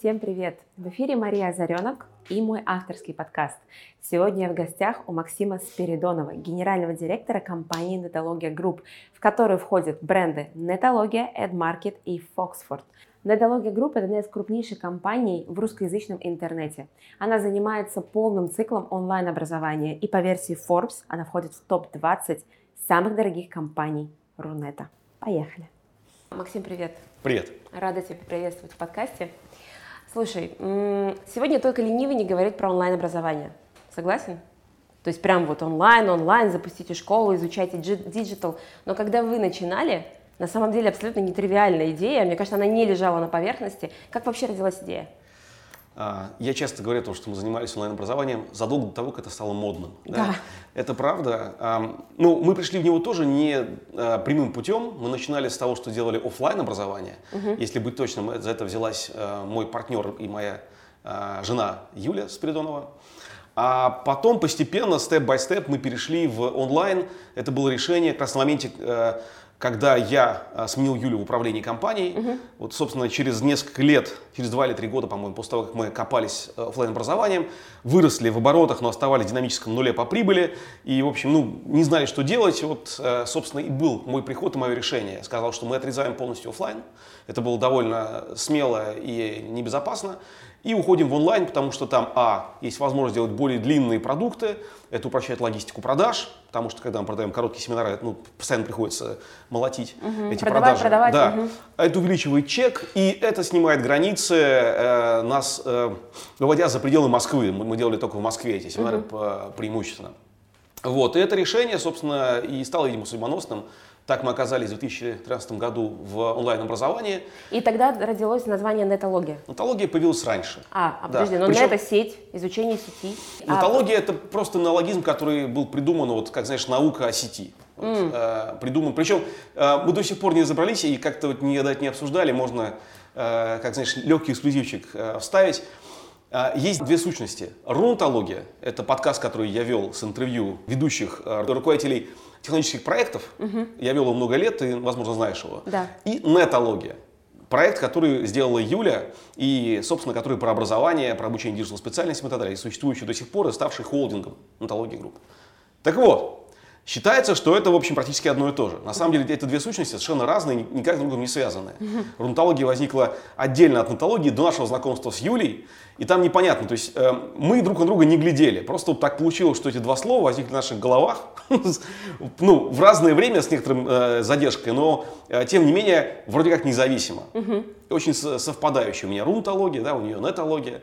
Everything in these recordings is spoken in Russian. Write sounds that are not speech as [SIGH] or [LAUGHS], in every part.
Всем привет! В эфире Мария Озаренок и мой авторский подкаст. Сегодня я в гостях у Максима Спиридонова, генерального директора компании Нетология Групп, в которую входят бренды Нетология, EdMarket и Foxford. Нетология Групп – это одна из крупнейших компаний в русскоязычном интернете. Она занимается полным циклом онлайн-образования, и по версии Forbes она входит в топ-20 самых дорогих компаний Рунета. Поехали! Максим, привет! Привет! Рада тебя приветствовать в подкасте. Слушай, сегодня только ленивый не говорит про онлайн-образование. Согласен? То есть прям вот онлайн, онлайн, запустите школу, изучайте digital. Но когда вы начинали, на самом деле абсолютно нетривиальная идея, мне кажется, она не лежала на поверхности. Как вообще родилась идея? А, я часто говорю о том, что мы занимались онлайн-образованием задолго до того, как это стало модным. Да. да. Это правда. Ну, мы пришли в него тоже не а, прямым путем. Мы начинали с того, что делали офлайн образование. Угу. Если быть точным, за это взялась а, мой партнер и моя жена Юля Спиридонова. А потом постепенно, степ-бай-степ, мы перешли в онлайн. Это было решение как раз на моменте когда я а, сменил Юлю в управлении компанией, угу. вот, собственно, через несколько лет, через два или три года, по-моему, после того, как мы копались э, офлайн образованием, выросли в оборотах, но оставались в динамическом нуле по прибыли, и, в общем, ну, не знали, что делать. Вот, э, собственно, и был мой приход и мое решение. Сказал, что мы отрезаем полностью офлайн. Это было довольно смело и небезопасно. И уходим в онлайн, потому что там, а, есть возможность делать более длинные продукты, это упрощает логистику продаж, потому что когда мы продаем короткие семинары, ну, постоянно приходится молотить угу, эти продавать, продажи. Продавать, да. угу. Это увеличивает чек, и это снимает границы, э, нас э, выводя за пределы Москвы. Мы, мы делали только в Москве эти семинары угу. по, преимущественно. Вот, и это решение, собственно, и стало, видимо, судьбоносным. Так мы оказались в 2013 году в онлайн-образовании. И тогда родилось название нетология. Нетология появилась раньше. А, а подожди, да. но Причем, это сеть, изучение сети. Нетология а... это просто неологизм, который был придуман, вот, как знаешь, наука о сети. Вот, mm. э, придуман. Причем э, мы до сих пор не разобрались и как-то вот это не обсуждали. Можно, э, как знаешь, легкий эксклюзивчик э, вставить. Э, есть две сущности. Рунетология – это подкаст, который я вел с интервью ведущих э, руководителей технологических проектов. Угу. Я вел его много лет, ты, возможно, знаешь его. Да. И Нетология. Проект, который сделала Юля, и, собственно, который про образование, про обучение digital специальностям и так далее, существующий до сих пор и ставший холдингом Нетологии Групп. Так вот, Считается, что это, в общем, практически одно и то же. На самом деле, эти две сущности совершенно разные, никак друг с другом не связаны. [LAUGHS] Рунетология возникла отдельно от Нетологии до нашего знакомства с Юлей, и там непонятно, то есть э, мы друг на друга не глядели. Просто вот так получилось, что эти два слова возникли в наших головах, [LAUGHS] ну, в разное время с некоторым э, задержкой, но, э, тем не менее, вроде как независимо. Очень совпадающие. У меня рунтология, да, у нее нетология.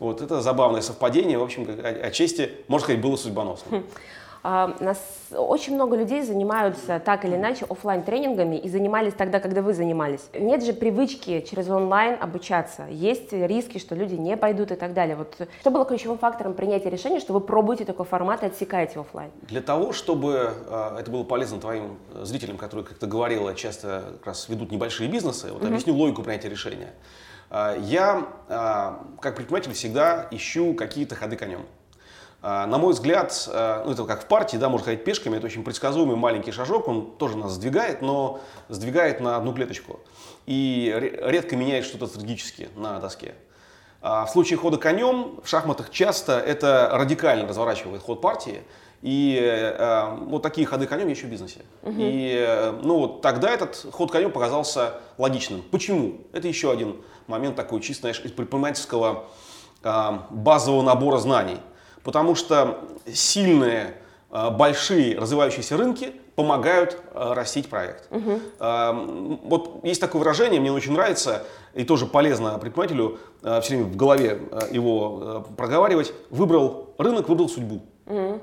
Вот это забавное совпадение, в общем, отчасти, можно сказать, было судьбоносным. [LAUGHS] А, нас очень много людей занимаются так или иначе офлайн тренингами и занимались тогда, когда вы занимались. Нет же привычки через онлайн обучаться. Есть риски, что люди не пойдут и так далее. Вот что было ключевым фактором принятия решения, что вы пробуете такой формат и отсекаете офлайн? Для того, чтобы э, это было полезно твоим зрителям, которые, как ты говорила, часто как раз ведут небольшие бизнесы, вот mm-hmm. объясню логику принятия решения. Э, я, э, как предприниматель, всегда ищу какие-то ходы конем. А, на мой взгляд, а, ну это как в партии, да, можно ходить пешками, это очень предсказуемый маленький шажок, он тоже нас сдвигает, но сдвигает на одну клеточку и редко меняет что-то стратегически на доске. А в случае хода конем в шахматах часто это радикально разворачивает ход партии, и э, вот такие ходы конем еще в бизнесе. Угу. И э, ну, вот тогда этот ход конем показался логичным. Почему? Это еще один момент такой чисто знаешь, из предпринимательского э, базового набора знаний. Потому что сильные, э, большие развивающиеся рынки помогают э, растить проект. Угу. Вот есть такое выражение, мне очень нравится, и тоже полезно предпринимателю все время в голове его проговаривать. Выбрал рынок, выбрал судьбу. Угу.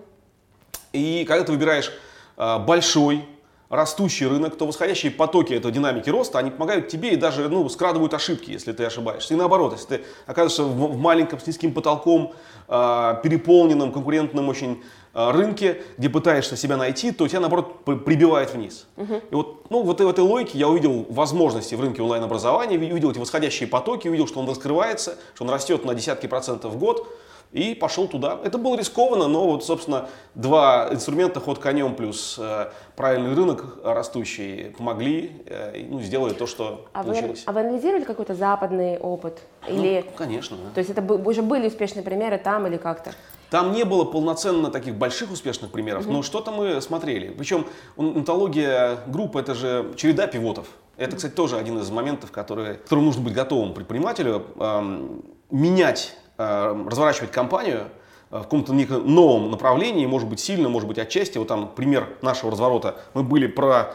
И когда ты выбираешь большой, растущий рынок, то восходящие потоки этого динамики роста, они помогают тебе и даже ну, скрадывают ошибки, если ты ошибаешься. И наоборот, если ты оказываешься в, в маленьком с низким потолком, э, переполненном, конкурентном очень э, рынке, где пытаешься себя найти, то тебя наоборот прибивает вниз. Uh-huh. И вот ну, вот в этой логике я увидел возможности в рынке онлайн-образования, увидел эти восходящие потоки, увидел, что он раскрывается, что он растет на десятки процентов в год. И пошел туда. Это было рискованно, но вот, собственно, два инструмента, ход конем плюс э, правильный рынок растущий помогли, э, ну, сделали то, что а получилось. Вы, а вы анализировали какой-то западный опыт? Ну, или... Ну, конечно. Да. То есть это уже были успешные примеры там или как-то? Там не было полноценно таких больших успешных примеров, mm-hmm. но что-то мы смотрели. Причем онтология группы это же череда пивотов. Это, кстати, тоже один из моментов, который, которым нужно быть готовым предпринимателю. Эм, менять разворачивать компанию э, в каком-то новом направлении, может быть сильно, может быть отчасти. Вот там пример нашего разворота. Мы были про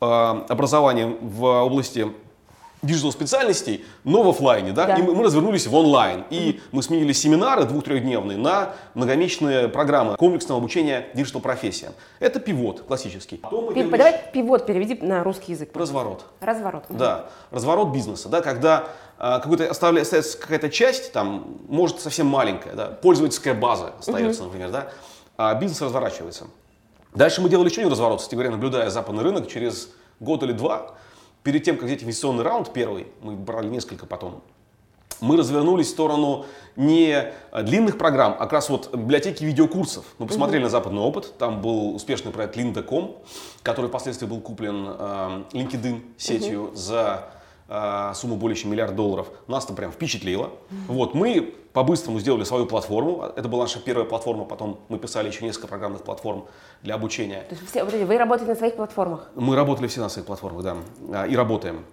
э, образование в области digital специальностей, но в офлайне, да, да. и мы, мы развернулись в онлайн, и mm-hmm. мы сменили семинары двух-трехдневные на многомесячные программы комплексного обучения digital профессиям. Это pivot классический. Пи- Давай pivot переведи на русский язык. Разворот. Разворот. Да, разворот бизнеса, да, когда а, какой-то остается какая-то часть, там, может совсем маленькая, да, пользовательская база остается, uh-huh. например, да, а бизнес разворачивается. Дальше мы делали еще один разворот, кстати говоря, наблюдая западный рынок через год или два, перед тем, как взять инвестиционный раунд первый, мы брали несколько потом, мы развернулись в сторону не длинных программ, а как раз вот библиотеки видеокурсов. Мы посмотрели mm-hmm. на западный опыт. Там был успешный проект Linda.com, который впоследствии был куплен э, LinkedIn сетью mm-hmm. за а, сумма более чем миллиард долларов, нас там прям впечатлило. Mm-hmm. Вот, мы по-быстрому сделали свою платформу. Это была наша первая платформа, потом мы писали еще несколько программных платформ для обучения. То есть все, вы работаете на своих платформах? Мы работали все на своих платформах, да, а, и работаем.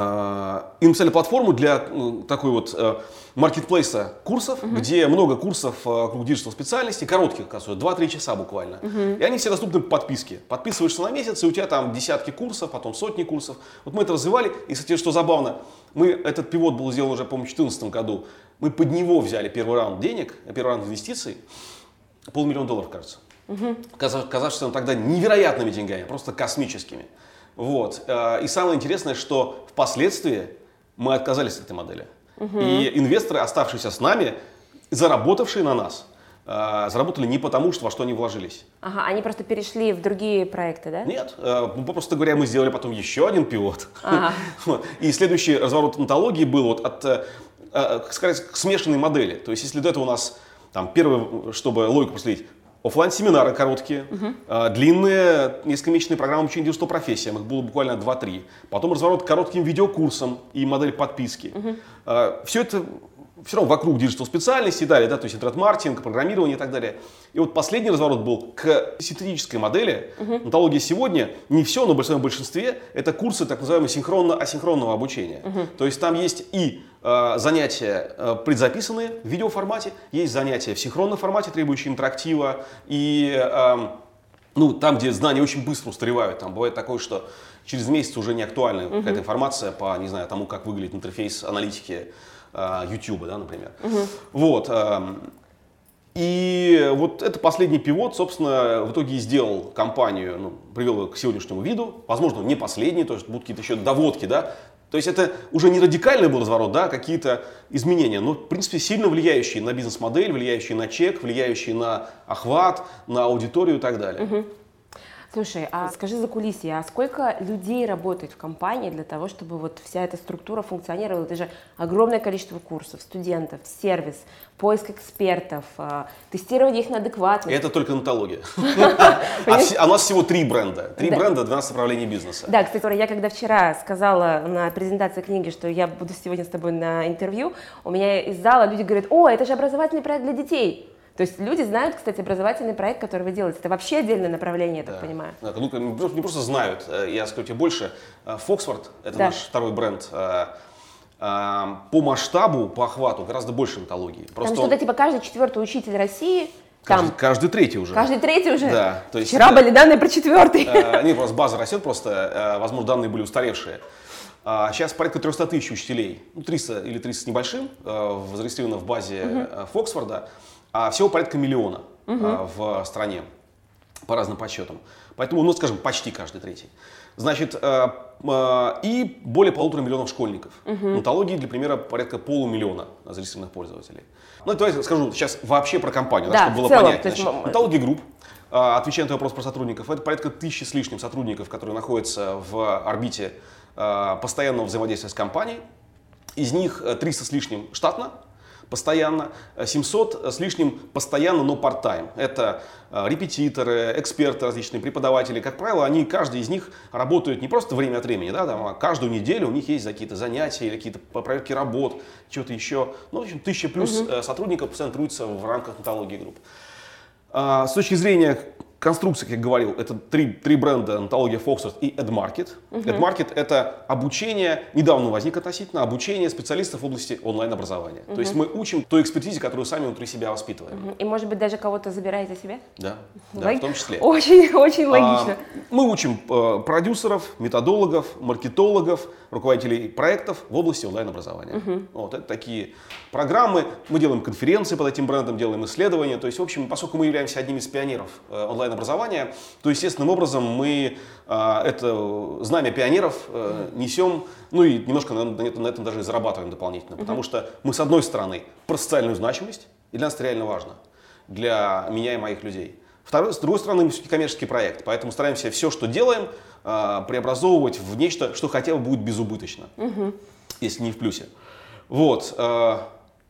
А, и написали платформу для ну, такой вот э, маркетплейса курсов, uh-huh. где много курсов вокруг digital специальностей, коротких, кажется, 2-3 часа буквально. Uh-huh. И они все доступны по подписке. Подписываешься на месяц, и у тебя там десятки курсов, потом сотни курсов. Вот мы это развивали, и, кстати, что забавно, мы, этот пивот был сделан уже, по-моему, в 2014 году, мы под него взяли первый раунд денег, первый раунд инвестиций, полмиллиона долларов, кажется. Угу. Казавшись нам тогда невероятными деньгами, просто космическими. Вот. Э, и самое интересное, что впоследствии мы отказались от этой модели. Угу. И инвесторы, оставшиеся с нами, заработавшие на нас, э, заработали не потому, что во что они вложились. Ага, они просто перешли в другие проекты, да? Нет, э, просто говоря, мы сделали потом еще один pivot. Ага. [LAUGHS] И следующий разворот Нетологии был вот от, сказать, к смешанной модели. То есть, если до этого у нас там первое, чтобы логику проследить, офлайн семинары короткие, uh-huh. длинные несколько программы обучения 90 профессиям, их было буквально 2-3. Потом разворот к коротким видеокурсам и модель подписки. Uh-huh. А, Все это все равно вокруг digital специальности и далее, да, то есть интернет-маркетинг, программирование и так далее. И вот последний разворот был к синтетической модели. Uh-huh. Онтология сегодня, не все, но в большинстве, это курсы так называемого синхронно-асинхронного обучения. Uh-huh. То есть там есть и занятия э, предзаписанные в видеоформате, есть занятия в синхронном формате, требующие интерактива, и э, ну, там, где знания очень быстро устаревают, там бывает такое, что через месяц уже не актуальна uh-huh. какая-то информация по, не знаю, тому, как выглядит интерфейс аналитики э, YouTube, да, например. Uh-huh. Вот. Вот это последний пивот, собственно, в итоге и сделал компанию, ну, привел ее к сегодняшнему виду. Возможно, не последний, то есть будут какие-то еще доводки, да. То есть это уже не радикальный был разворот, да, какие-то изменения, но, в принципе, сильно влияющие на бизнес-модель, влияющие на чек, влияющие на охват, на аудиторию и так далее. Угу. Слушай, а скажи за кулисье, а сколько людей работает в компании для того, чтобы вот вся эта структура функционировала? Это же огромное количество курсов, студентов, сервис, поиск экспертов, а, тестирование их на адекватность. Это только онтология. [LAUGHS] А, а у нас всего три бренда. Три бренда, 12 направлений бизнеса. Да, кстати, я когда вчера сказала на презентации книги, что я буду сегодня с тобой на интервью, у меня из зала люди говорят, о, это же образовательный проект для детей. То есть люди знают, кстати, образовательный проект, который вы делаете. Это вообще отдельное направление, я так понимаю. Да, ну, не просто знают, э, я скажу тебе больше. Фоксфорд, э, это да. наш второй бренд, э, по масштабу, по охвату гораздо больше онтологии. Просто Там что-то типа каждый четвертый учитель России Каждый, каждый третий уже. Каждый третий уже? Да. То есть Вчера это, были данные про четвертый. Э, нет, просто база растет, просто, э, возможно, данные были устаревшие. А сейчас порядка 300 тысяч учителей, ну 300 или 300 с небольшим, э, зарегистрировано в базе угу. Фоксфорда а всего порядка миллиона угу. в стране по разным подсчетам. Поэтому, ну, скажем, почти каждый третий. Значит, э, э, и более полутора миллионов школьников. Угу. Онтологии, для примера, порядка полумиллиона зарегистрированных пользователей. Ну, давайте скажу сейчас вообще про компанию, да, чтобы было целом, понятно. Значит, онтология групп, отвечая на вопрос про сотрудников, это порядка тысячи с лишним сотрудников, которые находятся в орбите постоянного взаимодействия с компанией. Из них 300 с лишним штатно, постоянно, 700 с лишним постоянно, но part-time. Это репетиторы, эксперты различные, преподаватели. Как правило, они, каждый из них работают не просто время от времени, да, там, а каждую неделю у них есть какие-то занятия или какие-то проверки работ, что-то еще. Ну, в общем, тысяча плюс угу. сотрудников постоянно трудятся в рамках антологии групп. А, с точки зрения конструкция, как я говорил, это три, три бренда, антология Foxtrot и AdMarket. Uh-huh. AdMarket это обучение, недавно возник относительно, обучение специалистов в области онлайн-образования. Uh-huh. То есть мы учим той экспертизе, которую сами внутри себя воспитываем. Uh-huh. И может быть даже кого-то забираете себе? Да, да в том числе. Очень, [LAUGHS] очень а, логично. А, мы учим э, продюсеров, методологов, маркетологов, руководителей проектов в области онлайн-образования. Uh-huh. Вот это такие программы. Мы делаем конференции под этим брендом, делаем исследования. То есть, в общем, поскольку мы являемся одним из пионеров э, онлайн-образования, то естественным образом мы э, это знамя пионеров э, несем, ну и немножко на, на этом даже и зарабатываем дополнительно. Потому что мы, с одной стороны, про социальную значимость, и для нас это реально важно, для меня и моих людей. Второй, с другой стороны, мы все-таки коммерческий проект, поэтому стараемся все, что делаем, э, преобразовывать в нечто, что хотя бы будет безубыточно, угу. если не в плюсе. Вот. Э,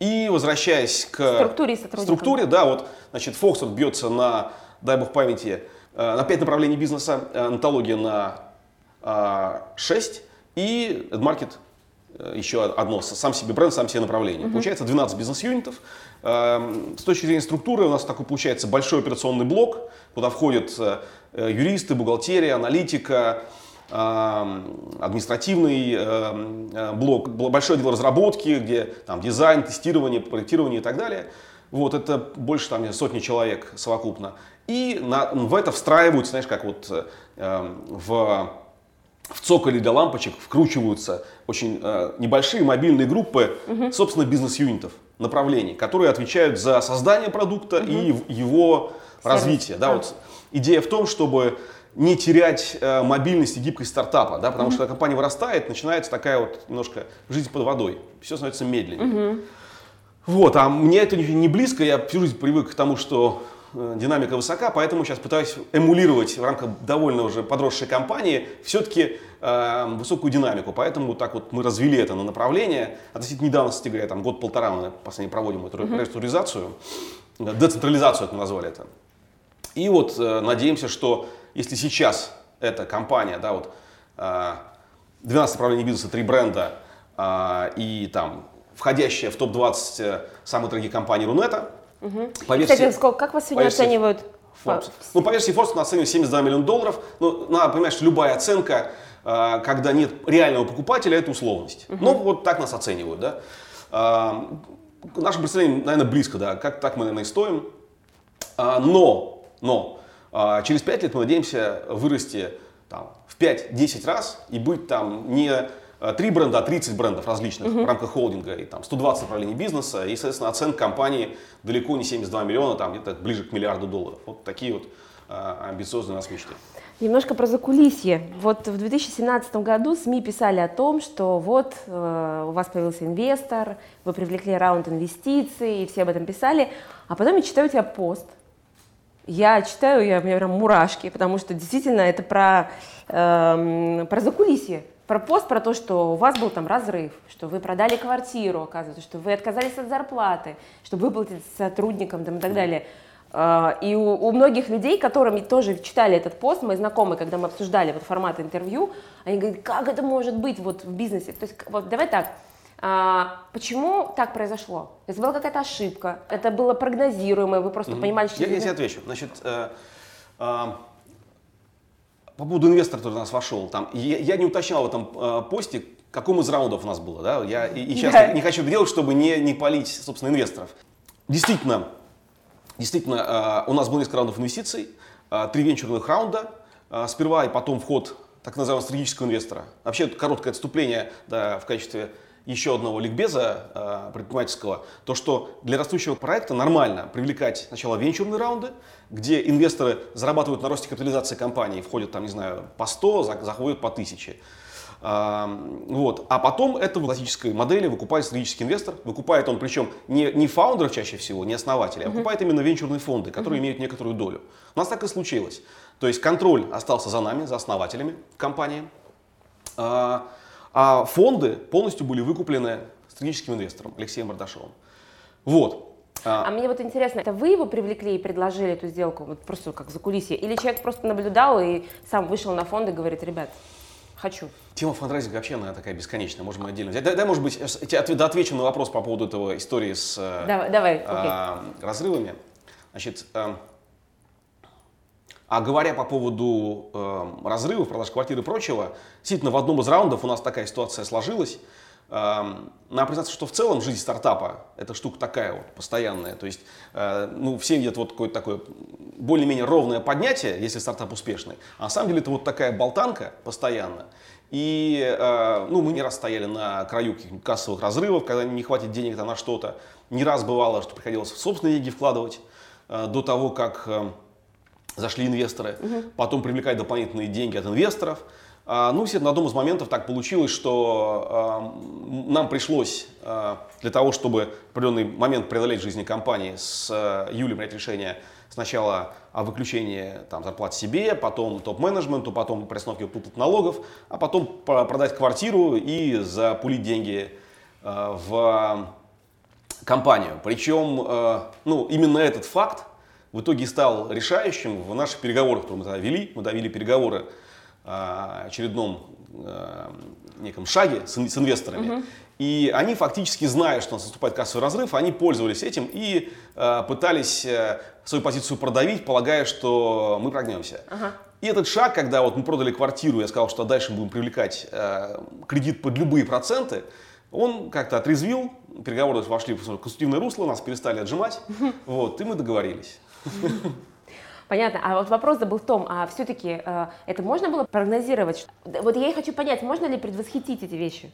и возвращаясь к структуре, структуре да, вот, значит, Foxtrot бьется на, дай бог памяти, э, на 5 направлений бизнеса, антология на 6 и AdMarket еще одно, сам себе бренд, сам себе направление. Uh-huh. Получается 12 бизнес-юнитов. С точки зрения структуры у нас такой получается большой операционный блок, куда входят юристы, бухгалтерия, аналитика, административный блок, большой отдел разработки, где там дизайн, тестирование, проектирование и так далее. Вот это больше там сотни человек совокупно. И на, в это встраиваются, знаешь, как вот э, в, в цоколе для лампочек вкручиваются очень э, небольшие мобильные группы, угу. собственно, бизнес-юнитов, направлений, которые отвечают за создание продукта угу. и его Сервис. развитие. Да, вот идея в том, чтобы не терять э, мобильность и гибкость стартапа, да, потому mm-hmm. что когда компания вырастает, начинается такая вот немножко жизнь под водой, все становится медленнее. Mm-hmm. Вот, а мне это не близко, я всю жизнь привык к тому, что динамика высока, поэтому сейчас пытаюсь эмулировать в рамках довольно уже подросшей компании все-таки э, высокую динамику, поэтому так вот мы развили это на направление. Относительно недавно, кстати говоря, там год-полтора мы последний проводим эту mm-hmm. реструктуризацию, децентрализацию, как мы назвали это. И вот э, надеемся, что если сейчас эта компания, да, вот 12 э, направлений бизнеса, 3 бренда э, и там входящая в топ-20 э, самых дорогих компаний Рунета, угу. по версии, Кстати, сколько, как вас сегодня версии, оценивают? Forbes. Ну, по версии Forbes мы оцениваем 72 миллиона долларов. Ну, надо понимать, что любая оценка, когда нет реального покупателя, это условность. Угу. Ну, вот так нас оценивают, да. Наше представление, наверное, близко, да, как так мы, наверное, и стоим. Но но а, через 5 лет мы надеемся вырасти там, в 5-10 раз и быть там не 3 а, бренда, а 30 брендов различных uh-huh. в рамках холдинга и там 120 направлений бизнеса и, соответственно, оценка компании далеко не 72 миллиона, там где-то ближе к миллиарду долларов. Вот такие вот а, амбициозные у нас мечты. Немножко про закулисье. Вот в 2017 году СМИ писали о том, что вот э, у вас появился инвестор, вы привлекли раунд инвестиций, и все об этом писали. А потом я читаю у тебя пост, я читаю, я, у меня прям мурашки, потому что действительно это про, эм, про закулисье, про пост, про то, что у вас был там разрыв, что вы продали квартиру, оказывается, что вы отказались от зарплаты, что выплатить сотрудникам там, и так далее. Uh, и у, у многих людей, которыми тоже читали этот пост, мои знакомые, когда мы обсуждали вот формат интервью, они говорят, как это может быть вот в бизнесе? То есть вот давай так, а, почему так произошло? Это была какая-то ошибка, это было прогнозируемое, вы просто mm-hmm. понимали, что... Я, я тебе отвечу. Значит, э, э, по поводу инвестора, который у нас вошел, там, я, я не уточнял в этом э, посте, каком из раундов у нас было, да, я и, и сейчас yeah. не, не хочу это делать, чтобы не, не палить, собственно, инвесторов. Действительно, действительно, э, у нас было несколько раундов инвестиций, э, три венчурных раунда, э, сперва и потом вход так называемого стратегического инвестора. Вообще, короткое отступление да, в качестве еще одного ликбеза э, предпринимательского, то что для растущего проекта нормально привлекать сначала венчурные раунды, где инвесторы зарабатывают на росте капитализации компании, входят там, не знаю, по 100, заходят по 1000. Вот. А потом это в классической модели выкупает стратегический инвестор. Выкупает он причем не, не фаундеров чаще всего, не основателей, а выкупает именно венчурные фонды, которые имеют некоторую долю. У нас так и случилось. То есть контроль остался за нами, за основателями компании. А, фонды полностью были выкуплены стратегическим инвестором Алексеем Бардашовым. Вот. А, а мне вот интересно, это вы его привлекли и предложили эту сделку, вот просто как за кулисье, или человек просто наблюдал и сам вышел на фонд и говорит, ребят, хочу? Тема фандрайзинга вообще она такая бесконечная, можем отдельно взять. Дай, дай может быть, я отвечу на вопрос по поводу этого истории с давай, давай, а, разрывами. Значит, а, а говоря по поводу э, разрывов, продаж квартиры и прочего, действительно в одном из раундов у нас такая ситуация сложилась. Эм, надо признаться, что в целом жизнь стартапа это штука такая вот постоянная. То есть, э, ну, все видят вот какое-то такое более-менее ровное поднятие, если стартап успешный. А на самом деле это вот такая болтанка постоянно. И э, ну, мы не раз стояли на краю кассовых разрывов, когда не хватит денег на что-то. Не раз бывало, что приходилось в собственные деньги вкладывать э, до того, как зашли инвесторы. Угу. Потом привлекать дополнительные деньги от инвесторов. А, ну, на одном из моментов так получилось, что э, нам пришлось э, для того, чтобы определенный момент преодолеть в жизни компании с э, Юлей принять решение сначала о выключении там, зарплат себе, потом топ-менеджменту, потом приостановке выплат налогов, а потом продать квартиру и запулить деньги э, в компанию. Причем э, ну, именно этот факт в итоге стал решающим в наших переговорах, которые мы тогда вели. Мы довели переговоры очередном э, неком шаге с, с инвесторами. Угу. И они фактически, зная, что у нас наступает кассовый разрыв, они пользовались этим и э, пытались э, свою позицию продавить, полагая, что мы прогнемся. Ага. И этот шаг, когда вот мы продали квартиру, я сказал, что дальше будем привлекать э, кредит под любые проценты, он как-то отрезвил, переговоры вошли в конструктивное русло, нас перестали отжимать, вот, и мы договорились. [LAUGHS] Понятно. А вот вопрос был в том, а все-таки э, это можно было прогнозировать? Вот я и хочу понять, можно ли предвосхитить эти вещи?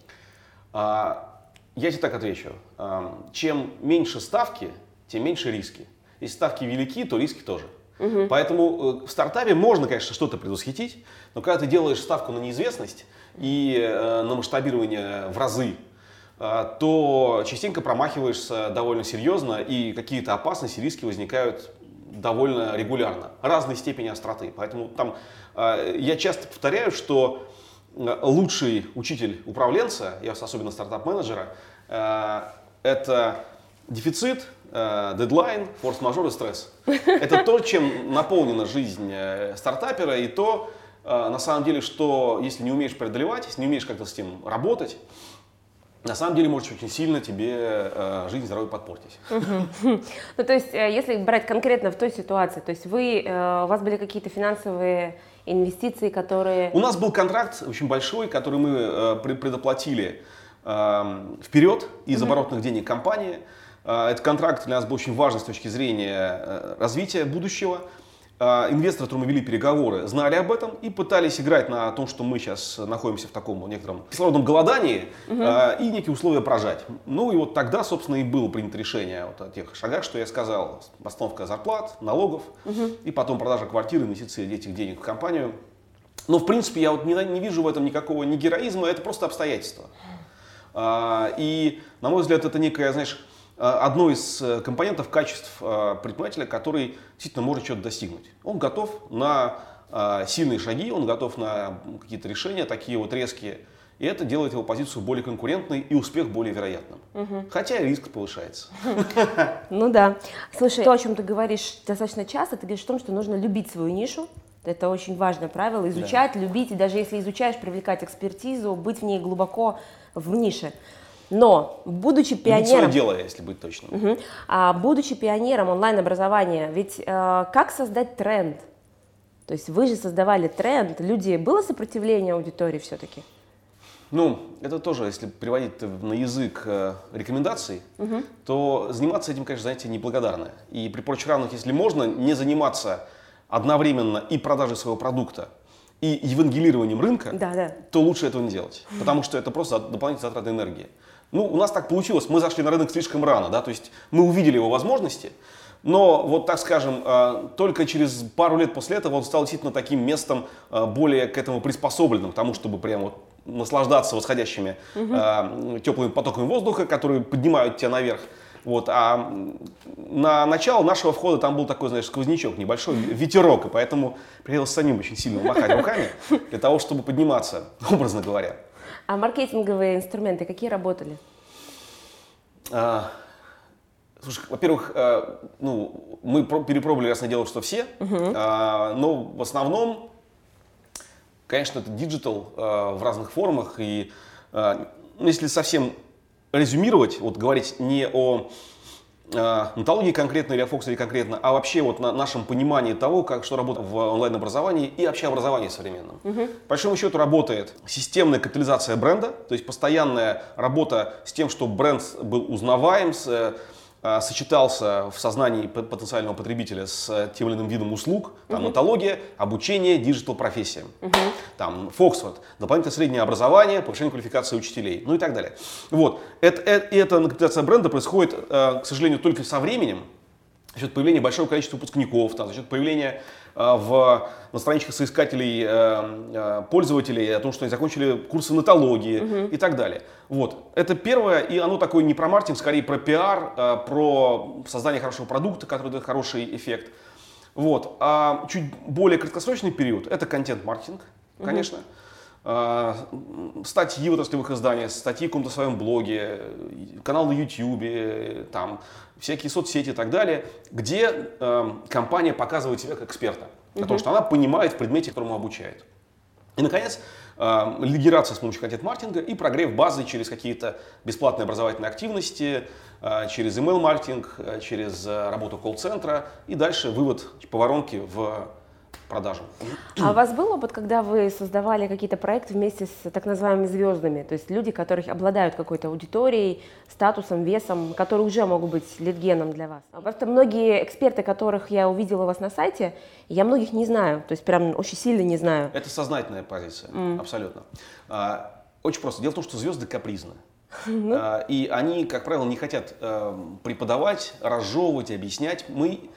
А, я тебе так отвечу. А, чем меньше ставки, тем меньше риски. Если ставки велики, то риски тоже. Угу. Поэтому э, в стартапе можно, конечно, что-то предвосхитить, но когда ты делаешь ставку на неизвестность и э, на масштабирование в разы, то частенько промахиваешься довольно серьезно, и какие-то опасности, риски возникают довольно регулярно, разной степени остроты. Поэтому там э, я часто повторяю, что э, лучший учитель управленца, я особенно стартап-менеджера, э, это дефицит, дедлайн, форс-мажор и стресс. Это то, чем наполнена жизнь стартапера и то, на самом деле, что если не умеешь преодолевать, если не умеешь как-то с этим работать, на самом деле может очень сильно тебе э, жизнь, здоровье подпортить. Ну, то есть, э, если брать конкретно в той ситуации, то есть вы, э, у вас были какие-то финансовые инвестиции, которые... У нас был контракт очень большой, который мы э, предоплатили э, вперед из оборотных денег компании. Э, этот контракт для нас был очень важен с точки зрения развития будущего. А, инвесторы, с которыми мы вели переговоры, знали об этом и пытались играть на том, что мы сейчас находимся в таком некотором кислородном голодании угу. и некие условия прожать. Ну и вот тогда, собственно, и было принято решение вот о тех шагах, что я сказал. Постановка зарплат, налогов угу. и потом продажа квартиры, инвестиции этих денег в компанию. Но, в принципе, я вот не, не вижу в этом никакого ни героизма, это просто обстоятельства. А, и, на мой взгляд, это некая, знаешь, одно из э, компонентов качеств э, предпринимателя, который действительно может что-то достигнуть. Он готов на сильные шаги, он готов на какие-то решения такие вот резкие. И это делает его позицию более конкурентной и успех более вероятным. Угу. Хотя риск повышается. [LAUGHS] Ну да. Слушай, то, о чем ты говоришь достаточно часто, ты говоришь о том, что нужно любить свою нишу. Это очень важное правило. Изучать, любить, и даже если изучаешь, привлекать экспертизу, быть в ней глубоко в нише. Но, будучи пионером... свое дело, если быть точным. Угу, а, будучи пионером онлайн-образования, ведь э, как создать тренд? То есть вы же создавали тренд, люди... Было сопротивление аудитории все-таки? Ну, это тоже, если приводить на язык э, рекомендаций, угу. то заниматься этим, конечно, знаете, неблагодарно. И при прочих равных, если можно, не заниматься одновременно и продажей своего продукта, и евангелированием рынка, да, да. то лучше этого не делать. Потому что это просто дополнительная затрата энергии. Ну, у нас так получилось, мы зашли на рынок слишком рано, да, то есть мы увидели его возможности, но вот так скажем, э, только через пару лет после этого он стал действительно таким местом э, более к этому приспособленным, к тому, чтобы прямо вот наслаждаться восходящими угу. теплыми потоками воздуха, которые поднимают тебя наверх. Вот, а на начало нашего входа там был такой, знаешь, сквознячок, небольшой [LAUGHS] ветерок, и поэтому приходилось самим очень сильно махать руками для того, чтобы подниматься, [LAUGHS] образно говоря. А маркетинговые инструменты какие работали? А, Слушай, во-первых, э, ну, мы перепробовали, ясно дело, что все, угу. э, но в основном, конечно, это digital э, в разных формах, и э, ну, если совсем резюмировать, вот говорить не о э, Нетологии конкретно или о Фоксфорде конкретно, а вообще вот на нашем понимании того, как что работает в онлайн-образовании и вообще образовании современном. Угу. По большому счету работает системная капитализация бренда, то есть постоянная работа с тем, чтобы бренд был узнаваем, с э, сочетался в сознании потенциального потребителя с тем или иным видом услуг, там, uh-huh. Нетология, обучение, digital профессиям, uh-huh. там, Фоксфорд, дополнительное среднее образование, повышение квалификации учителей, ну и так далее. Вот. Это, это, эта накапитация бренда происходит, э, к сожалению, только со временем, за счет появления большого количества выпускников, там, за счет появления Э, в, на страничках соискателей э, э, пользователей о том, что они закончили курсы нотологии угу. и так далее. Вот. Это первое, и оно такое не про маркетинг, скорее про пиар, про создание хорошего продукта, который дает хороший эффект. Вот. А чуть более краткосрочный период – это контент-маркетинг, конечно. Угу. статьи в отраслевых изданиях, статьи в каком-то своем блоге, канал на YouTube, там, всякие соцсети и так далее, где э, компания показывает себя как эксперта. Угу. Потому что она понимает в предмете, которому обучает. И, наконец, э, лидерация с помощью контент-маркетинга и прогрев базы через какие-то бесплатные образовательные активности, э, через email-маркетинг, э, через э, работу колл-центра и дальше вывод по воронке в продажу. А у вас был опыт, когда вы создавали какие-то проекты вместе с так называемыми звездами, то есть люди, которые обладают какой-то аудиторией, статусом, весом, которые уже могут быть литгеном для вас? А просто многие эксперты, которых я увидела у вас на сайте, я многих не знаю, то есть прям очень сильно не знаю. Это сознательная позиция, mm. абсолютно. А, очень просто. Дело в том, что звезды капризны. [LAUGHS] Ну. А, и они, как правило, не хотят э, преподавать, разжевывать, объяснять. Мы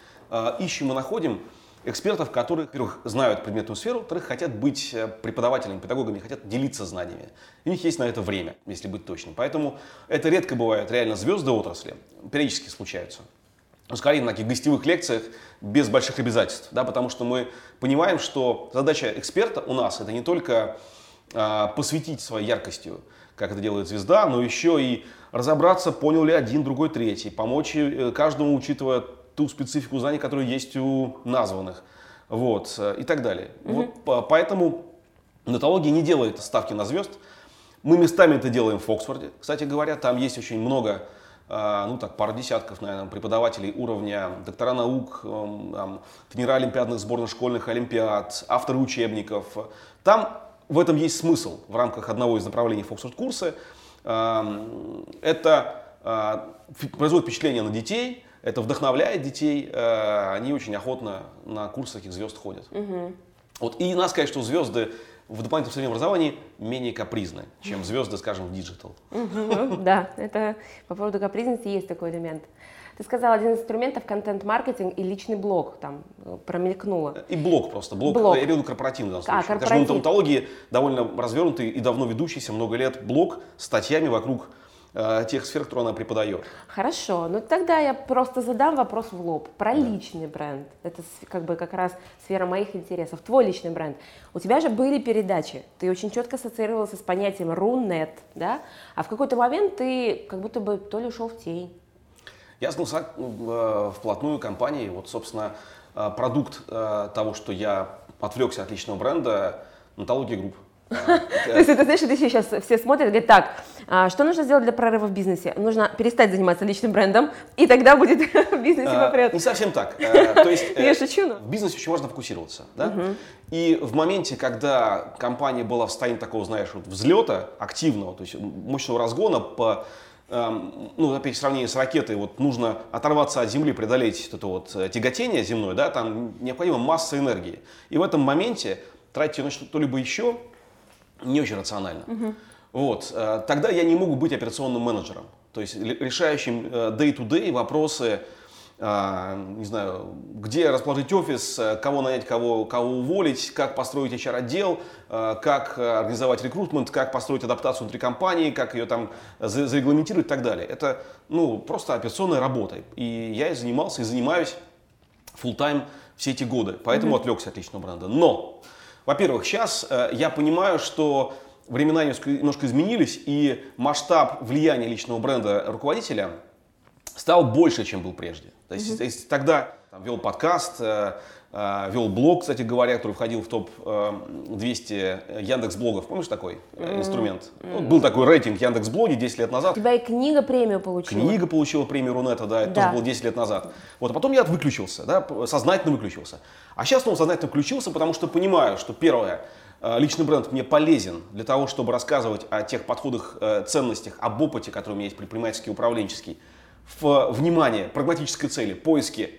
ищем и находим экспертов, которые, во-первых, знают предметную сферу, во-вторых, хотят быть э, преподавателями, педагогами, хотят делиться знаниями. У них есть на это время, если быть точным. Поэтому это редко бывает реально звезды отрасли, периодически случаются. Но скорее на таких гостевых лекциях без больших обязательств, да, потому что мы понимаем, что задача эксперта у нас это не только а, посвятить своей яркостью, как это делает звезда, но еще и разобраться, понял ли один, другой, третий, помочь э, каждому, учитывая ту специфику знаний, которые есть у названных, вот, э, и так далее. Угу. Вот, поэтому нотология не делает ставки на звезд. Мы местами это делаем в Оксфорде, кстати говоря, там есть очень много, э, ну так, пару десятков, наверное, преподавателей уровня доктора наук, эм, там, тренера олимпиадных сборных школьных олимпиад, авторы учебников. Там в этом есть смысл в рамках одного из направлений Фоксфорд курса. Эм, это э, производит впечатление на детей, это вдохновляет детей, э, они очень охотно на курсы таких звезд ходят. Угу. Вот, и надо сказать, что звезды в дополнительном среднем образовании менее капризны, чем звезды, скажем, в digital. Да, это по поводу капризности есть такой элемент. Ты сказал, один из инструментов контент-маркетинг и личный блог там э, промелькнуло. И блог просто. Блог, блог. я имею в виду корпоративный в данном а, случае. Корпоратив. Даже довольно развернутый и давно ведущийся, много лет блог с статьями вокруг Э, тех сфер, которые она преподает. Хорошо, ну тогда я просто задам вопрос в лоб про личный бренд. Это как бы как раз сфера моих интересов. Твой личный бренд. У тебя же были передачи, ты очень четко ассоциировался с понятием рунет, да? А в какой-то момент ты как будто бы то ли ушел в тень. Я занялся э, вплотную компанией. Вот, собственно, э, продукт того, что я отвлекся от личного бренда, Нетология Групп. То есть это знаешь, это сейчас все смотрят и говорят, так, а что нужно сделать для прорыва в бизнесе? Нужно перестать заниматься личным брендом, и тогда будет [LAUGHS] в бизнесе а, попрет. Не совсем так. Э, то есть Я э, шучу, но... в бизнесе очень важно фокусироваться. Да? И в моменте, когда компания была в состоянии такого, знаешь, вот взлета активного, то есть мощного разгона по эм, ну, опять в сравнении с ракетой, вот нужно оторваться от Земли, преодолеть это вот э, тяготение земное, да, там необходима масса энергии. И в этом моменте тратить ее на что-либо еще, не очень рационально. Угу. Вот. Э, тогда я не могу быть операционным менеджером. То есть решающим э, day-to-day вопросы, э, не знаю, где расположить офис, кого нанять, кого, кого уволить, как построить HR-отдел, как организовать рекрутмент, как построить адаптацию внутри компании, как ее там зарегламентировать и так далее. Это ну, просто операционная работа. И я и занимался, и занимаюсь full time все эти годы. Поэтому mm-hmm. отвлекся от личного бренда. Но во-первых, сейчас э, я понимаю, что времена немножко, изменились, и масштаб влияния личного бренда руководителя стал больше, чем был прежде. То есть, mm-hmm. тогда там, вел подкаст, э, вел блог, кстати говоря, который входил в топ-200 э, Яндекс блогов. Помнишь такой mm-hmm. инструмент? Mm-hmm. Вот был такой рейтинг Яндекс блоги 10 лет назад. У тебя и книга премию получила. Книга получила премию Рунета, да, это да. тоже было 10 лет назад. Вот, а потом я выключился, да, сознательно выключился. А сейчас снова сознательно включился, потому что понимаю, что первое, личный бренд мне полезен для того, чтобы рассказывать о тех подходах, ценностях, об опыте, который у меня есть предпринимательский, управленческий, в, внимание, прагматической цели, поиске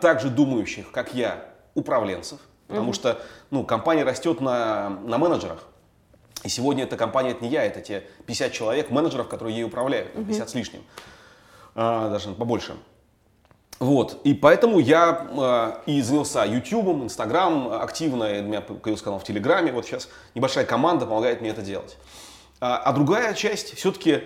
также думающих, как я, управленцев, потому mm-hmm. что ну, компания растет на, на менеджерах. И сегодня эта компания, это не я, это те 50 человек, менеджеров, которые ей управляют, 50 mm-hmm. с лишним, а, даже побольше. Вот, и поэтому я э, и занялся YouTube, Instagram активно, у меня появился канал в Телеграме, вот сейчас небольшая команда помогает мне это делать. А, а другая часть, все-таки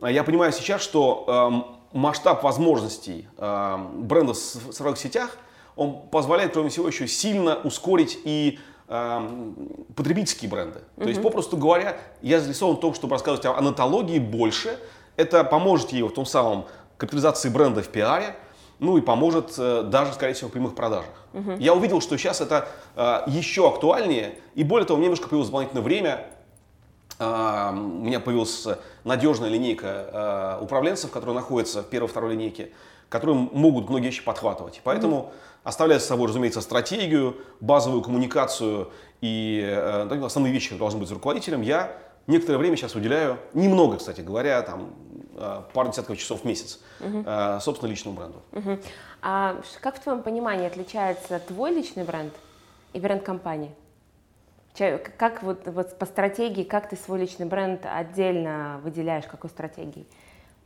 я понимаю сейчас, что масштаб возможностей э, бренда в цифровых сетях, он позволяет, кроме всего, еще сильно ускорить и э, потребительские бренды. Mm-hmm. То есть, попросту говоря, я заинтересован в том, чтобы рассказывать о анатологии больше. Это поможет ей в том самом капитализации бренда в пиаре, ну и поможет э, даже, скорее всего, в прямых продажах. Uh-huh. Я увидел, что сейчас это э, еще актуальнее, и более того, меня немножко появилось дополнительное время у меня появилась надежная линейка а, управленцев, которые находятся в первой и второй линейке, которые могут многие вещи подхватывать. Поэтому mm-hmm. оставляя с собой, разумеется, стратегию, базовую коммуникацию и э, основные вещи, которые должны быть за руководителем, я некоторое время сейчас уделяю, немного, кстати говоря, там, э, пару десятков часов в месяц, uh-huh. собственно, личному бренду. Uh-huh. А как в твоем понимании отличается твой личный бренд и бренд компании? Как вот, вот по стратегии, как ты свой личный бренд отдельно выделяешь, какой стратегией?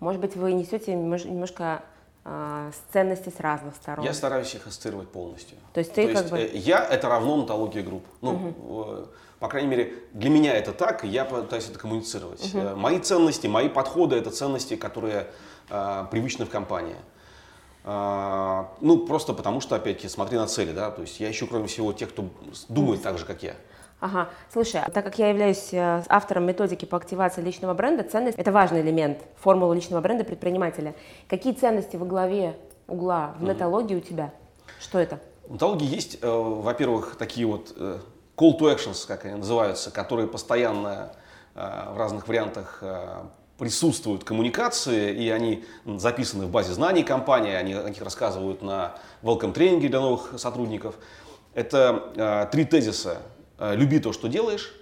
Может быть, вы несете немножко э, ценности с разных сторон? Я стараюсь их ассоциировать полностью. То есть ты То как есть, бы... Э, я — это равно онтология групп. Ну, угу. по крайней мере, для меня это так, и я пытаюсь это коммуницировать. Угу. Мои ценности, мои подходы — это ценности, которые э, привычны в компании. Ну, просто потому что, опять-таки, смотри на цели, да, то есть я ищу, кроме всего, тех, кто думает так же, как я. Ага, слушай, так как я являюсь э, автором методики по активации личного бренда, ценность – это важный элемент формулы личного бренда предпринимателя. Какие ценности во главе угла в нетологии у тебя? Что это? В нетологии есть, э, во-первых, такие вот э, call to actions, как они называются, которые постоянно э, в разных вариантах присутствуют коммуникации, и они записаны в базе знаний компании, они о них рассказывают на welcome тренинге для новых сотрудников. Это э, три тезиса люби то, что делаешь,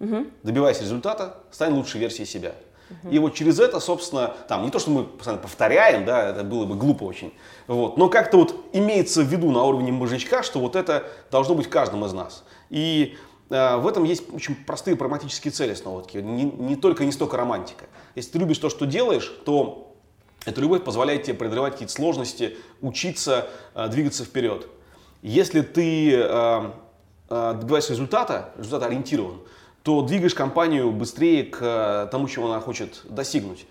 угу. добивайся результата, стань лучшей версией себя. Угу. И вот через это, собственно, там не то, что мы постоянно повторяем, да, это было бы глупо очень, вот, но как-то вот имеется в виду на уровне мозжечка, что вот это должно быть в каждом из нас. И э, в этом есть очень простые прагматические цели снова не, не только, не столько романтика. Если ты любишь то, что делаешь, то эта любовь позволяет тебе преодолевать какие-то сложности, учиться, э, двигаться вперед. Если ты э, Э, добиваешься результата, результат ориентирован, то двигаешь компанию быстрее к э, тому, чего она хочет достигнуть.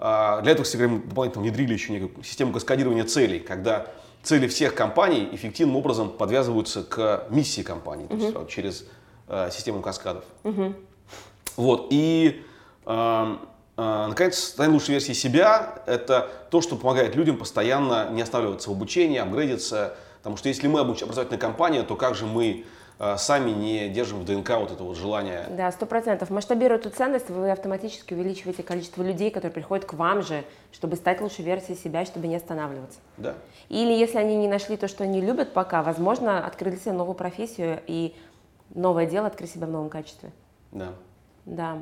Э, для этого, кстати, мы дополнительно внедрили еще некую систему каскадирования целей, когда цели всех компаний эффективным образом подвязываются к миссии компании, то есть через систему каскадов. Uh-huh. Вот, и Наконец, стань лучшей версией себя – это то, что помогает людям постоянно не останавливаться в обучении, апгрейдиться. Потому что если мы образовательная компания, то как же мы Э, сами не держим в ДНК вот это вот желание. Да, сто процентов. Масштабируя эту ценность, вы автоматически увеличиваете количество людей, которые приходят к вам же, чтобы стать лучшей версией себя, чтобы не останавливаться. Да. Или если они не нашли то, что они любят пока, возможно, открыли себе новую профессию и новое дело открыть себя в новом качестве. Да. Да.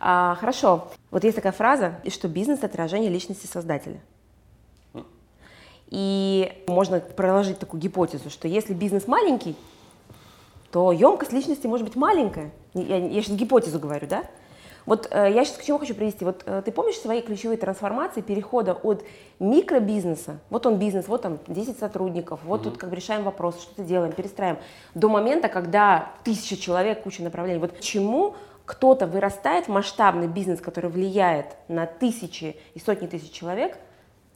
А, хорошо. Вот есть такая фраза, что бизнес – отражение личности создателя. И можно проложить такую гипотезу, что если бизнес маленький, то емкость личности может быть маленькая. Я, я сейчас гипотезу говорю, да? Вот э, я сейчас к чему хочу привести. Вот э, ты помнишь свои ключевые трансформации перехода от микробизнеса, вот он бизнес, вот там 10 сотрудников, вот mm-hmm. тут как бы решаем вопросы, что-то делаем, перестраиваем, до момента, когда тысяча человек, куча направлений. Вот чему кто-то вырастает в масштабный бизнес, который влияет на тысячи и сотни тысяч человек,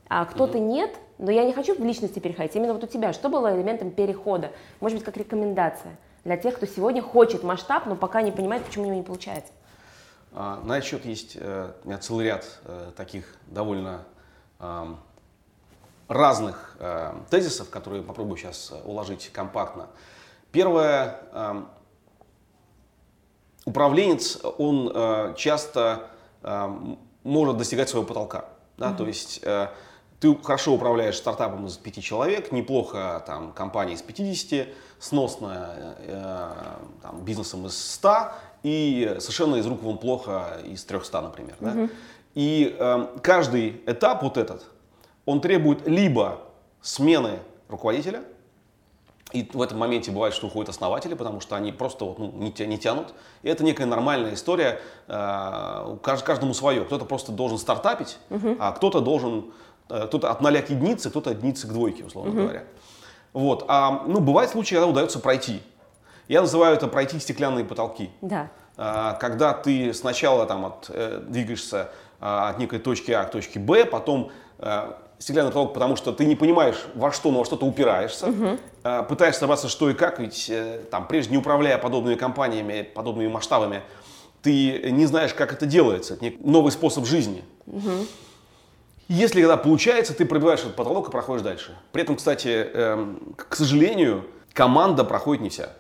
а кто-то mm-hmm. нет, но я не хочу в личности переходить, именно вот у тебя, что было элементом перехода, может быть, как рекомендация? Для тех, кто сегодня хочет масштаб, но пока не понимает, почему у него не получается? А, на этот счет есть э, у меня целый ряд э, таких довольно разных э, тезисов, которые попробую сейчас уложить компактно. Первое, э, управленец, он э, часто э, может достигать своего потолка. Да? Mm-hmm. То есть э, ты хорошо управляешь стартапом из пяти человек, неплохо там компания из 50, сносно э, там, бизнесом из 100 и совершенно из рук вон плохо из 300, например. Да? Mm-hmm. И э, каждый этап вот этот, он требует либо смены руководителя, и в этом моменте бывает, что уходят основатели, потому что они просто вот, ну, не, не тянут. И это некая нормальная история, э, каждому свое. Кто-то просто должен стартапить, uh-huh. а кто-то должен, э, кто-то от ноля к единице, кто-то от единицы к двойке, условно uh-huh. говоря. Вот. А, ну, бывают случаи, когда удается пройти. Я называю это пройти стеклянные потолки. Да. А, когда ты сначала там, от, э, двигаешься а, от некой точки А к точке Б, потом э, стеклянный потолок, потому что ты не понимаешь, во что, но во что ты упираешься, угу. пытаешься разобраться, что и как, ведь э, там, прежде не управляя подобными компаниями, подобными масштабами, ты не знаешь, как это делается, это новый способ жизни. Угу. Если когда получается, ты пробиваешь этот потолок и проходишь дальше. При этом, кстати, эм, к сожалению, команда проходит не вся.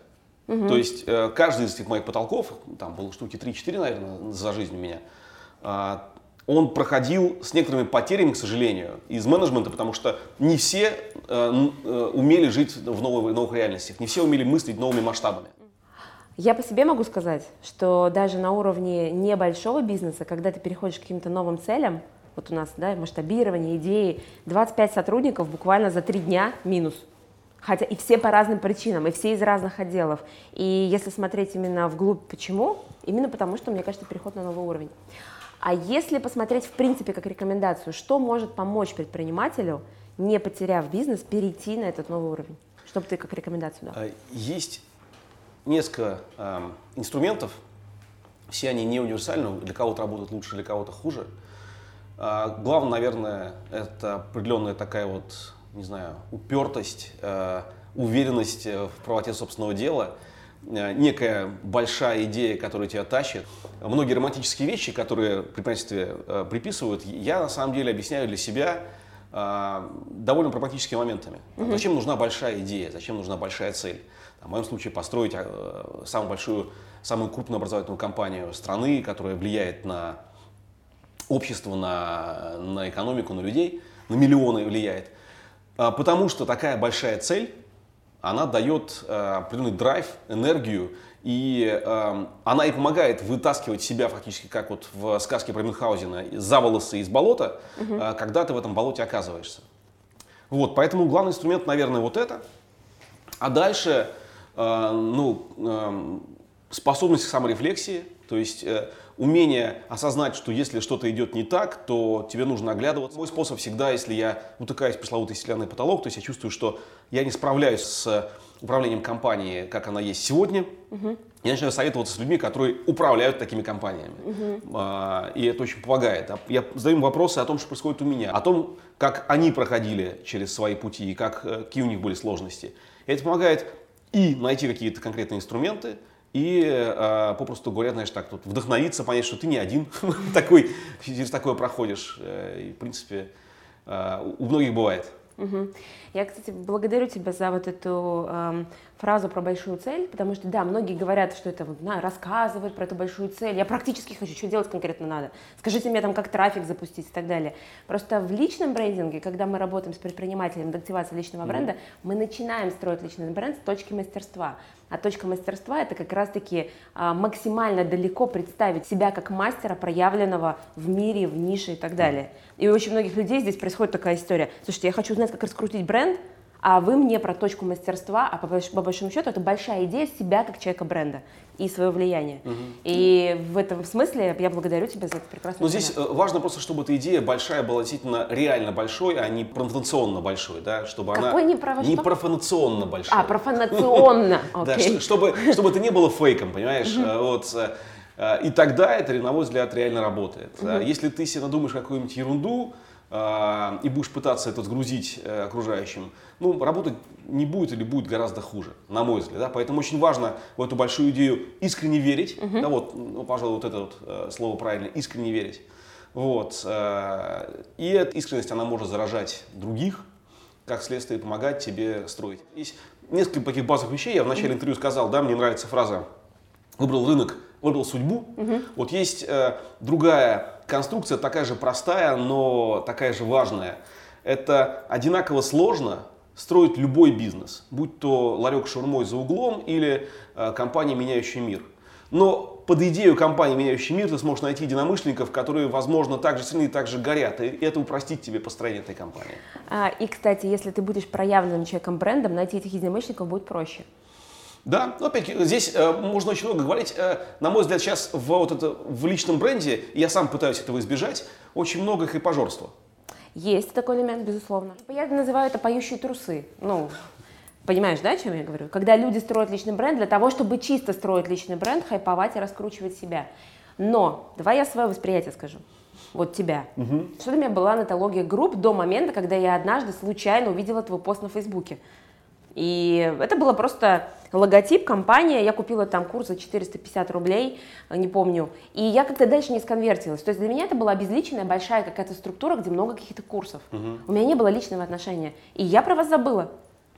Угу. То есть э, каждый из этих моих потолков, там было штуки 3-4, наверное, за жизнь у меня, а, он проходил с некоторыми потерями, к сожалению, из менеджмента, потому что не все э, э, умели жить в новых, новых реальностях, не все умели мыслить новыми масштабами. Я по себе могу сказать, что даже на уровне небольшого бизнеса, когда ты переходишь к каким-то новым целям, вот у нас да, масштабирование, идеи, 25 сотрудников буквально за три дня минус. Хотя и все по разным причинам, и все из разных отделов. И если смотреть именно вглубь, почему? Именно потому, что, мне кажется, переход на новый уровень. А если посмотреть в принципе как рекомендацию, что может помочь предпринимателю, не потеряв бизнес, перейти на этот новый уровень? Чтобы ты как рекомендацию дал. А, есть несколько э, инструментов, все они не универсальны, для кого-то работают лучше, для кого-то хуже. Э, главное, наверное, это определенная такая вот, не знаю, упертость, э, уверенность в правоте собственного дела – Э, некая большая идея, которая тебя тащит. Многие романтические вещи, которые при э, приписывают, я на самом деле объясняю для себя э, довольно прагматическими моментами. Угу. Зачем нужна большая идея, зачем нужна большая цель? В моем случае построить самую большую, самую крупную образовательную компанию страны, которая влияет на общество, на, на экономику, на людей, на миллионы влияет. Потому что такая большая цель она дает э, определенный драйв, энергию, и э, она и помогает вытаскивать себя фактически, как вот в сказке про Мюнхгаузена, за волосы из болота, угу. э, когда ты в этом болоте оказываешься. Вот, поэтому главный инструмент, наверное, вот это. А дальше, э, ну, э, способность к саморефлексии, то есть э, умение осознать, что если что-то идет не так, то тебе нужно оглядываться. Мой способ всегда, если я утыкаюсь в пресловутый стеклянный потолок, то есть я чувствую, что я не справляюсь с управлением компанией, как она есть сегодня, угу. я начинаю советоваться с людьми, которые управляют такими компаниями. Угу. А, и это очень помогает. А я задаю им вопросы о том, что происходит у меня, о том, как они проходили через свои пути и как, э, какие у них были сложности. И это помогает и найти какие-то конкретные инструменты, и э, попросту говоря, знаешь, так, тут вдохновиться, понять, что ты не один [LAUGHS] такой, через такое проходишь. Э, и, в принципе, э, у многих бывает. Угу. Я, кстати, благодарю тебя за вот эту эм, фразу про большую цель, потому что, да, многие говорят, что это вот, на, рассказывают про эту большую цель. Я практически хочу, что делать конкретно надо. Скажите мне там, как трафик запустить и так далее. Просто в личном брендинге, когда мы работаем с предпринимателем над активацией личного mm бренда, мы начинаем строить личный бренд с точки мастерства. А точка мастерства это как раз-таки а, максимально далеко представить себя как мастера, проявленного в мире, в нише и так далее. И у очень многих людей здесь происходит такая история. Слушайте, я хочу узнать, как раскрутить бренд, а вы мне про точку мастерства, а по, по большому счету это большая идея себя как человека бренда и свое влияние. Угу. И в этом смысле я благодарю тебя за это прекрасное. Но здесь э, важно просто, чтобы эта идея большая была действительно реально большой, а не профанационно большой, да, чтобы Какой она не, право, не профанационно большой. А профанационно, [LAUGHS] Да, чтобы чтобы это не было фейком, понимаешь, э, вот. Э, и тогда это, на мой взгляд, реально работает. Если ты себе надумаешь какую-нибудь ерунду, а, и будешь пытаться это сгрузить э, окружающим, ну, работать не будет или будет гораздо хуже, на мой взгляд. Да? Поэтому очень важно в эту большую идею искренне верить. Угу. Да, вот, ну, пожалуй, вот это вот э, слово правильно, искренне верить. Вот. Э, и эта искренность, она может заражать других, как следствие помогать тебе строить. Есть несколько таких базовых вещей. Я в начале интервью сказал, да, мне нравится фраза «выбрал рынок, выбрал судьбу». Угу. Вот есть э, другая конструкция, такая же простая, но такая же важная. Это одинаково сложно строить любой бизнес, будь то ларек шурмой за углом или э, компания, меняющая мир. Но под идею компании «Меняющий мир» ты сможешь найти единомышленников, которые, возможно, так же сильны и так же горят. И это упростит тебе построение этой компании. А, и, кстати, если ты будешь проявленным человеком-брендом, найти этих единомышленников будет проще. Да, но опять здесь э, можно очень много говорить. Э, на мой взгляд, сейчас в, вот это, в личном бренде, я сам пытаюсь этого избежать, очень много их и пожорства. Есть такой элемент, безусловно. Я называю это поющие трусы. Ну, Понимаешь, да, о чем я говорю? Когда люди строят личный бренд для того, чтобы чисто строить личный бренд, хайповать и раскручивать себя. Но, давай я свое восприятие скажу. Вот тебя. Угу. Что для меня была нотология групп до момента, когда я однажды случайно увидела твой пост на Фейсбуке. И это было просто логотип, компания, я купила там курс за 450 рублей, не помню, и я как-то дальше не сконвертилась. То есть для меня это была обезличенная большая какая-то структура, где много каких-то курсов. Угу. У меня не было личного отношения, и я про вас забыла.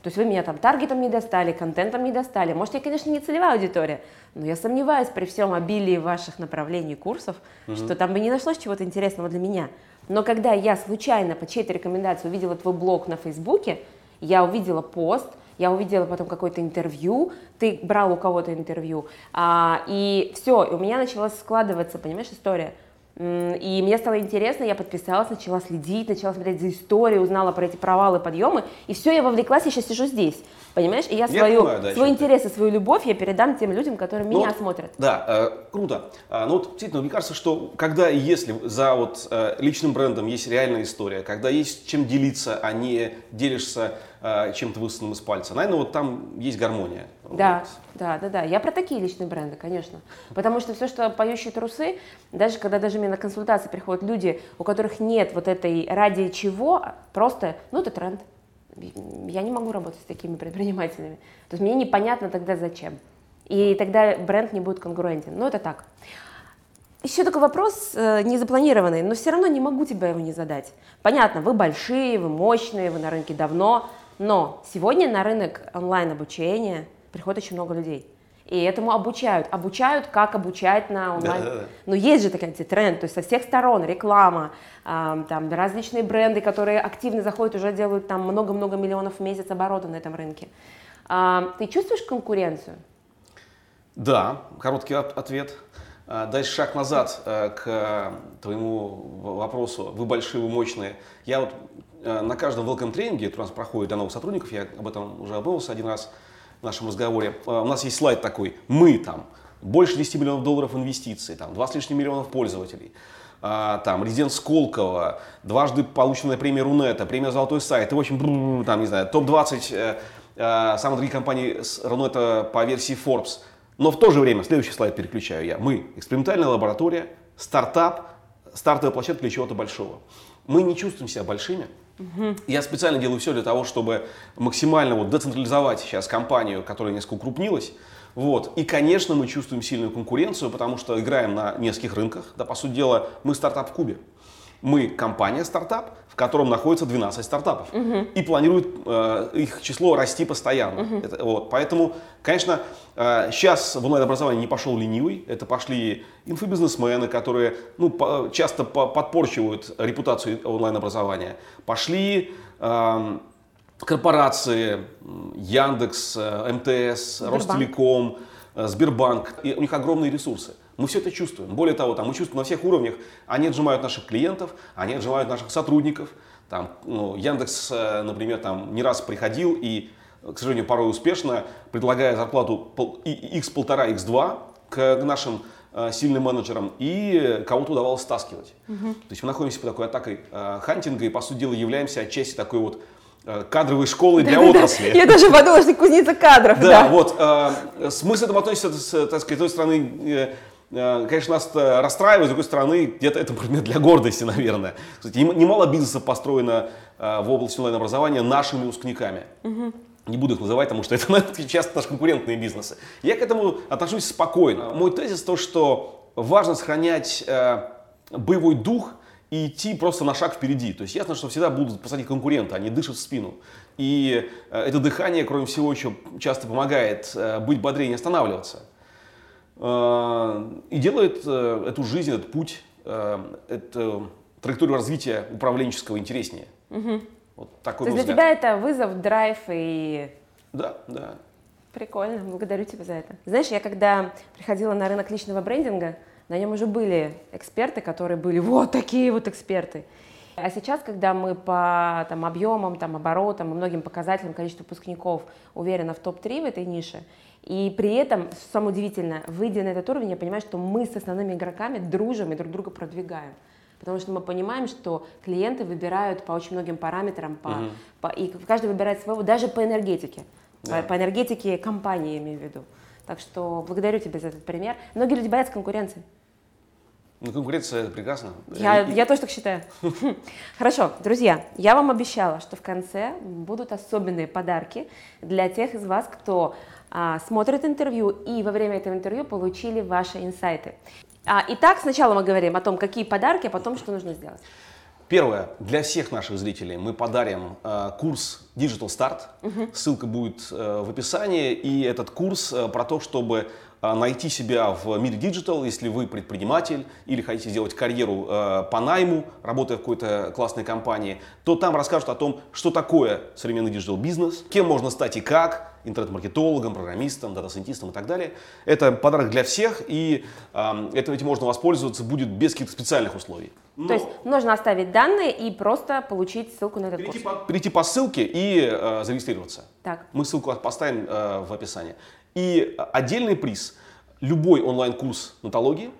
То есть вы меня там таргетом не достали, контентом не достали. Может, я, конечно, не целевая аудитория, но я сомневаюсь при всем обилии ваших направлений курсов, угу. что там бы не нашлось чего-то интересного для меня. Но когда я случайно по чьей-то рекомендации увидела твой блог на Фейсбуке, я увидела пост, я увидела потом какое-то интервью, ты брал у кого-то интервью, а, и все, у меня начала складываться, понимаешь, история – и мне стало интересно, я подписалась, начала следить, начала смотреть за историей, узнала про эти провалы, подъемы, и все, я вовлеклась, и сейчас сижу здесь, понимаешь? И я, я свою, понимаю, да, свой интерес и свою любовь я передам тем людям, которые ну, меня смотрят. Да, э, круто. А, ну вот, действительно, мне кажется, что когда и если за вот э, личным брендом есть реальная история, когда есть чем делиться, а не делишься э, чем-то высосанным из пальца, наверное, вот там есть гармония. Да, вот. да, да, да. Я про такие личные бренды, конечно. Потому что все, что поющие трусы, даже когда даже мне на консультации приходят люди, у которых нет вот этой ради чего, просто, ну, это тренд. Я не могу работать с такими предпринимателями. То есть мне непонятно тогда зачем. И тогда бренд не будет конкурентен. Ну, это так. Еще такой вопрос э, незапланированный, но все равно не могу тебя его не задать. Понятно, вы большие, вы мощные, вы на рынке давно, но сегодня на рынок онлайн-обучения приходит очень много людей. И этому обучают. Обучают, как обучать на онлайн. Да, да, да. Но есть же такой тренд, то есть со всех сторон реклама, э, там различные бренды, которые активно заходят, уже делают там много-много миллионов в месяц оборота на этом рынке. Э, ты чувствуешь конкуренцию? Да, короткий ответ. А, дальше шаг назад э, к твоему вопросу. Вы большие, вы мощные. Я вот э, на каждом welcome тренинге, который у нас проходит для новых сотрудников, я об этом уже обмолвился один раз, в нашем разговоре. А, у нас есть слайд такой, мы там, больше 10 миллионов долларов инвестиций, там, 20 с лишним миллионов пользователей. А, там, резидент Сколково, дважды полученная премия Рунета, премия Золотой сайт, и, в общем, там, не знаю, топ-20 э, э, самых дорогих компаний с Рунета по версии Forbes. Но в то же время, следующий слайд переключаю я, мы, экспериментальная лаборатория, стартап, стартовая площадка для чего-то большого. Мы не чувствуем себя большими, Я специально делаю все для того, чтобы максимально вот децентрализовать сейчас компанию, которая несколько укрупнилась. Вот. И, конечно, мы чувствуем сильную конкуренцию, потому что играем на нескольких рынках. Да, по сути дела, мы стартап в Кубе. Мы компания стартап, в котором находится 12 стартапов. Угу. И планирует э, их число расти постоянно. Угу. Это, вот. Поэтому, конечно, э, сейчас в онлайн-образовании не пошел ленивый. Это пошли инфобизнесмены, которые ну, по, часто по, подпорчивают репутацию онлайн-образования. Пошли э, корпорации, Яндекс, э, МТС, Сбербанк. Ростелеком, э, Сбербанк. И у них огромные ресурсы. Мы все это чувствуем. Более того, там, мы чувствуем на всех уровнях. Они отжимают наших клиентов, они отжимают наших сотрудников. Там, ну, Яндекс, э, например, там, не раз приходил и, к сожалению, порой успешно, предлагая зарплату x1,5, x2 к нашим э, сильным менеджерам, и кого-то удавалось стаскивать. Угу. То есть мы находимся под такой атакой э, хантинга и, по сути дела, являемся отчасти такой вот кадровой школы для [LAUGHS] отрасли. Я даже подумала, что кузница кадров. Да, вот. Смысл этому относится, так сказать, с той стороны, Э, конечно, нас расстраивает, с другой стороны, где-то это предмет для гордости, наверное. Кстати, немало бизнесов построено э, в области онлайн-образования нашими выпускниками. Угу. Не буду их называть, потому что это [LAUGHS] часто наши конкурентные бизнесы. Я к этому отношусь спокойно. Мой тезис то, что важно сохранять э, боевой дух и идти просто на шаг впереди. То есть ясно, что всегда будут посадить конкуренты, они дышат в спину. И э, это дыхание, кроме всего, еще часто помогает э, быть бодрее и не останавливаться. Э, и делает э, эту жизнь, этот путь, э, эту траекторию развития управленческого интереснее. Угу. Вот такой То есть для тебя это вызов, драйв и Да, да. Прикольно, благодарю тебя за это. Знаешь, я когда приходила на рынок личного брендинга, на нем уже были эксперты, которые были вот такие вот эксперты. А сейчас, когда мы по там, объемам, там, оборотам и многим показателям количества выпускников уверенно в топ-3 в этой нише, и при этом, самое удивительное, выйдя на этот уровень, я понимаю, что мы с основными игроками дружим и друг друга продвигаем. Потому что мы понимаем, что клиенты выбирают по очень многим параметрам, по, Мгм. по- и каждый выбирает своего, даже по энергетике. Да. По, по энергетике компании, я имею в виду. Так что благодарю тебя за этот пример. Многие люди боятся конкуренции. Ну, конкуренция это прекрасно. Я, И- я тоже так считаю. [LAUGHS] Хорошо, друзья, я вам обещала, что в конце будут особенные подарки для тех из вас, кто а, смотрит интервью и во время этого интервью получили ваши инсайты. А, итак, сначала мы говорим о том, какие подарки, а потом, что нужно сделать. Первое. Для всех наших зрителей мы подарим э, курс Digital Start. Ссылка будет э, в описании. И этот курс э, про то, чтобы найти себя в мире digital, если вы предприниматель или хотите сделать карьеру э, по найму, работая в какой-то классной компании, то там расскажут о том, что такое современный digital бизнес, кем можно стать и как, интернет-маркетологом, программистом, дата-сайентистом и так далее. Это подарок для всех, и э, этим этим можно воспользоваться будет без каких-то специальных условий. То есть нужно оставить данные и просто получить ссылку на этот Перейти курс. по, перейти по ссылке и э, зарегистрироваться. Так. Мы ссылку поставим э, в описании. И отдельный приз – любой онлайн-курс нотологии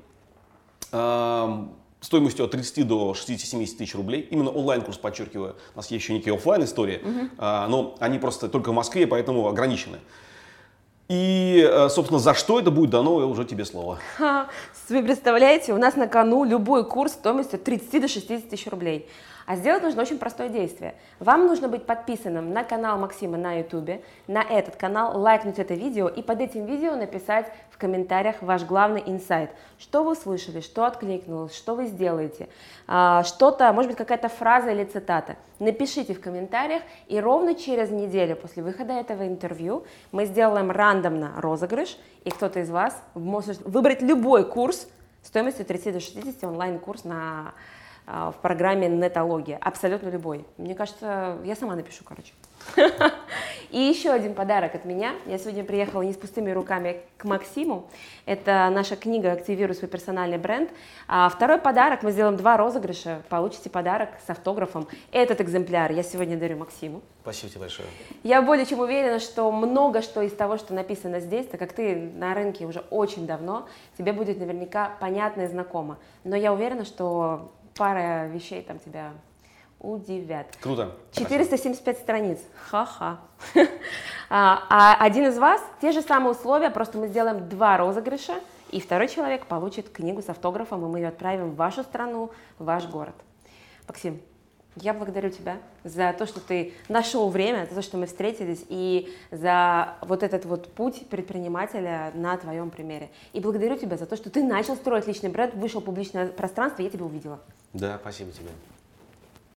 эм, стоимостью от 30 до 60-70 тысяч рублей. Именно онлайн-курс, подчеркиваю. У нас есть еще некие офлайн истории э, но они просто только в Москве, поэтому ограничены. И, э, собственно, за что это будет дано, уже тебе слово. Вы представляете, у нас на кону любой курс стоимостью от 30 до 60 тысяч рублей. А сделать нужно очень простое действие. Вам нужно быть подписанным на канал Максима на YouTube, на этот канал, лайкнуть это видео и под этим видео написать в комментариях ваш главный инсайт. Что вы услышали, что откликнулось, что вы сделаете, а, что-то, может быть, какая-то фраза или цитата. Напишите в комментариях, и ровно через неделю после выхода этого интервью мы сделаем рандомно розыгрыш, и кто-то из вас может выбрать любой курс стоимостью 30 до 60 онлайн-курс на, в программе Нетология, абсолютно любой. Мне кажется, я сама напишу, короче. [LAUGHS] И еще один подарок от меня. Я сегодня приехала не с пустыми руками к Максиму. Это наша книга «Активируй свой персональный бренд». А второй подарок, мы сделаем два розыгрыша. Получите подарок с автографом. Этот экземпляр я сегодня дарю Максиму. Спасибо тебе большое. Я более чем уверена, что много что из того, что написано здесь, так как ты на рынке уже очень давно, тебе будет наверняка понятно и знакомо. Но я уверена, что пара вещей там тебя удивят. Круто. 475 страниц. Ха-ха. [LAUGHS] А а один из вас, те же самые условия, просто мы сделаем два розыгрыша, и второй человек получит книгу с автографом, и мы ее отправим в вашу страну, в ваш город. Максим, я благодарю тебя за то, что ты нашел время, за то, что мы встретились, и за вот этот вот путь предпринимателя на твоем примере. И благодарю тебя за то, что ты начал строить личный бренд, вышел в публичное пространство, я тебя увидела. Да, спасибо тебе.